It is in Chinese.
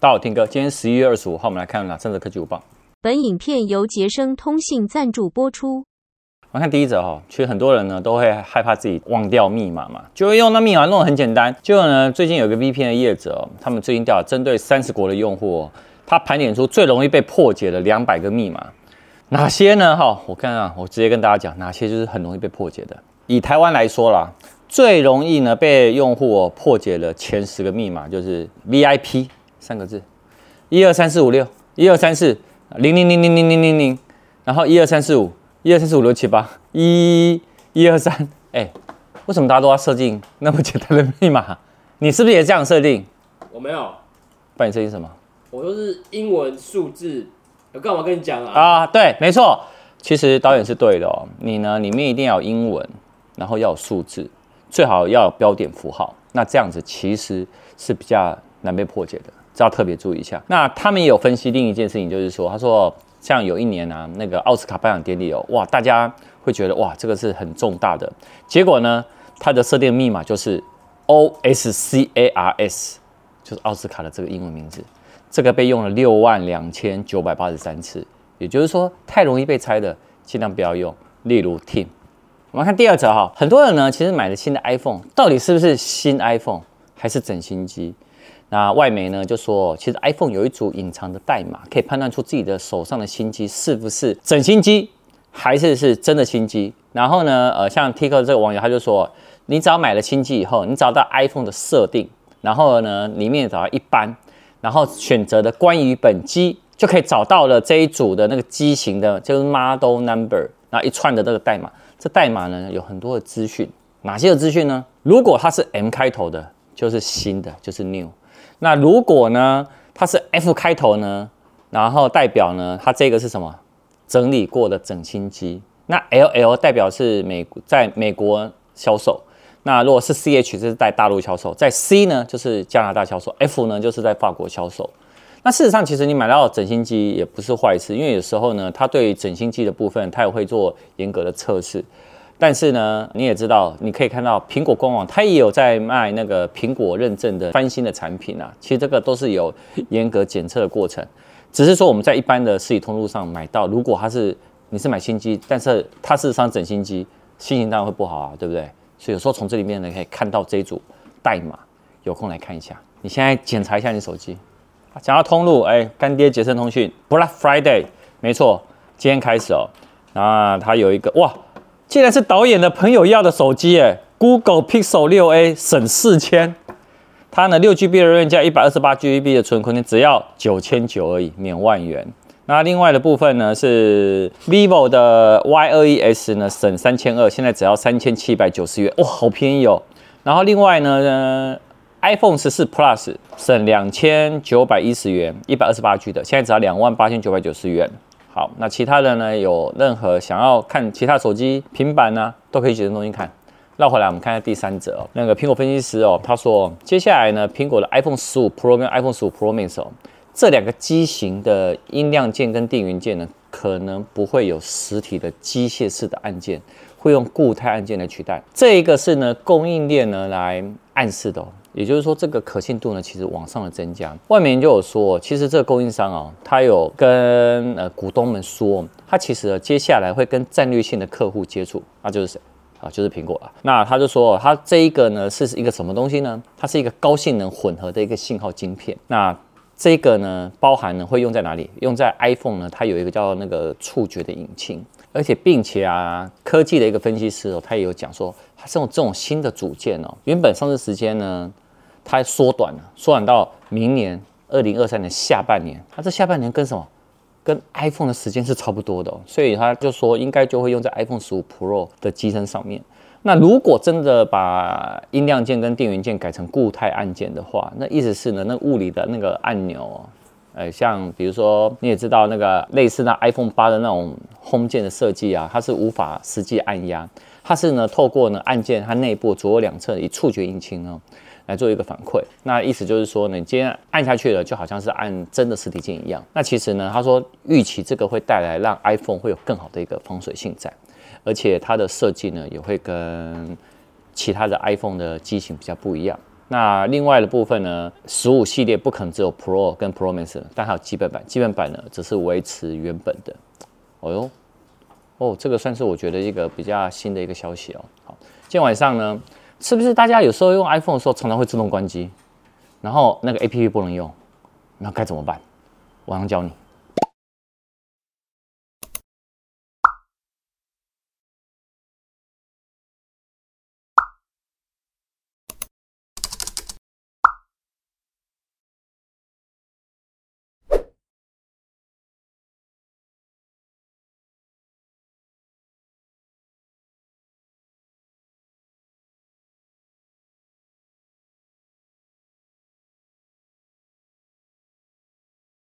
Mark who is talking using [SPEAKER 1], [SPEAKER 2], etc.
[SPEAKER 1] 大家好，Tim 哥，今天十一月二十五号，我们来看哪三则科技午报。
[SPEAKER 2] 本影片由杰生通信赞助播出。
[SPEAKER 1] 我们看第一则哈，其实很多人呢都会害怕自己忘掉密码嘛，就会用那密码弄得很简单。结果呢，最近有一个 VPN 的业者，他们最近调查针对三十国的用户，他盘点出最容易被破解的两百个密码，哪些呢？哈，我看啊，我直接跟大家讲，哪些就是很容易被破解的。以台湾来说啦，最容易呢被用户破解的前十个密码就是 VIP 三个字，一二三四五六，一二三四零零零零零零零零，然后一二三四五。一二三四五六七八，一一二三，哎，为什么大家都要设定那么简单的密码？你是不是也这样设定？
[SPEAKER 3] 我没有。
[SPEAKER 1] 帮你设定什么？
[SPEAKER 3] 我都是英文数字。我干嘛跟你讲啊？
[SPEAKER 1] 啊，对，没错。其实导演是对的哦。你呢，里面一定要有英文，然后要有数字，最好要有标点符号。那这样子其实是比较难被破解的，这要特别注意一下。那他们也有分析另一件事情，就是说，他说。像有一年啊，那个奥斯卡颁奖典礼哦，哇，大家会觉得哇，这个是很重大的。结果呢，它的设定密码就是 O S C A R S，就是奥斯卡的这个英文名字。这个被用了六万两千九百八十三次，也就是说，太容易被猜的，尽量不要用。例如 Team，我们看第二则哈，很多人呢，其实买了新的 iPhone，到底是不是新 iPhone 还是整新机？那外媒呢就说，其实 iPhone 有一组隐藏的代码，可以判断出自己的手上的新机是不是整新机，还是是真的新机。然后呢，呃，像 t i k t o 这个网友他就说，你只要买了新机以后，你找到 iPhone 的设定，然后呢里面找到一般，然后选择的关于本机，就可以找到了这一组的那个机型的，就是 Model Number，然后一串的这个代码。这代码呢有很多的资讯，哪些的资讯呢？如果它是 M 开头的，就是新的，就是 New。那如果呢，它是 F 开头呢，然后代表呢，它这个是什么？整理过的整新机。那 LL 代表是美在美国销售。那如果是 CH，这是在大陆销售。在 C 呢，就是加拿大销售。F 呢，就是在法国销售。那事实上，其实你买到整新机也不是坏事，因为有时候呢，它对整新机的部分，它也会做严格的测试。但是呢，你也知道，你可以看到苹果官网，它也有在卖那个苹果认证的翻新的产品啊。其实这个都是有严格检测的过程，只是说我们在一般的实体通路上买到，如果它是你是买新机，但是它事实上整新机，心情当然会不好啊，对不对？所以有时候从这里面呢，可以看到这一组代码，有空来看一下。你现在检查一下你手机，讲到通路，哎，干爹杰森通讯 Black Friday，没错，今天开始哦，那，它有一个哇。竟然是导演的朋友要的手机诶，Google Pixel 6a 省四千，它呢六 GB 的容量加一百二十八 GB 的存空间，只要九千九而已，免万元。那另外的部分呢是 Vivo 的 Y21S 呢省三千二，现在只要三千七百九十元，哇，好便宜哦。然后另外呢，iPhone 十四 Plus 省两千九百一十元，一百二十八 G 的，现在只要两万八千九百九十元。好，那其他的呢？有任何想要看其他手机、平板呢、啊，都可以选择东西看。绕回来，我们看一下第三则哦。那个苹果分析师哦，他说，接下来呢，苹果的 iPhone 十五 Pro 跟 iPhone 十五 Pro Max 哦，这两个机型的音量键跟电源键呢，可能不会有实体的机械式的按键，会用固态按键来取代。这一个是呢，供应链呢来暗示的哦。也就是说，这个可信度呢，其实往上的增加。外面就有说，其实这个供应商啊，他有跟呃股东们说，他其实接下来会跟战略性的客户接触，那就是谁啊？就是苹果了。那他就说，他这一个呢是一个什么东西呢？它是一个高性能混合的一个信号晶片。那这个呢，包含呢会用在哪里？用在 iPhone 呢，它有一个叫那个触觉的引擎，而且并且啊，科技的一个分析师哦，他也有讲说，它是用这种新的组件哦，原本上市时间呢。它缩短了，缩短到明年二零二三年下半年。它这下半年跟什么？跟 iPhone 的时间是差不多的，所以他就说应该就会用在 iPhone 十五 Pro 的机身上面。那如果真的把音量键跟电源键改成固态按键的话，那意思是呢，那物理的那个按钮，哦呃，像比如说你也知道那个类似那 iPhone 八的那种 Home 键的设计啊，它是无法实际按压，它是呢透过呢按键它内部左右两侧以触觉引擎呢。来做一个反馈，那意思就是说呢，你今天按下去了，就好像是按真的实体键一样。那其实呢，他说预期这个会带来让 iPhone 会有更好的一个防水性在，而且它的设计呢也会跟其他的 iPhone 的机型比较不一样。那另外的部分呢，十五系列不可能只有 Pro 跟 Pro Max，但还有基本版，基本版呢只是维持原本的。哦哟，哦，这个算是我觉得一个比较新的一个消息哦。好，今天晚上呢，是不是大家有时候用 iPhone 的时候常常会自动关机，然后那个 APP 不能用，那该怎么办？晚上教你。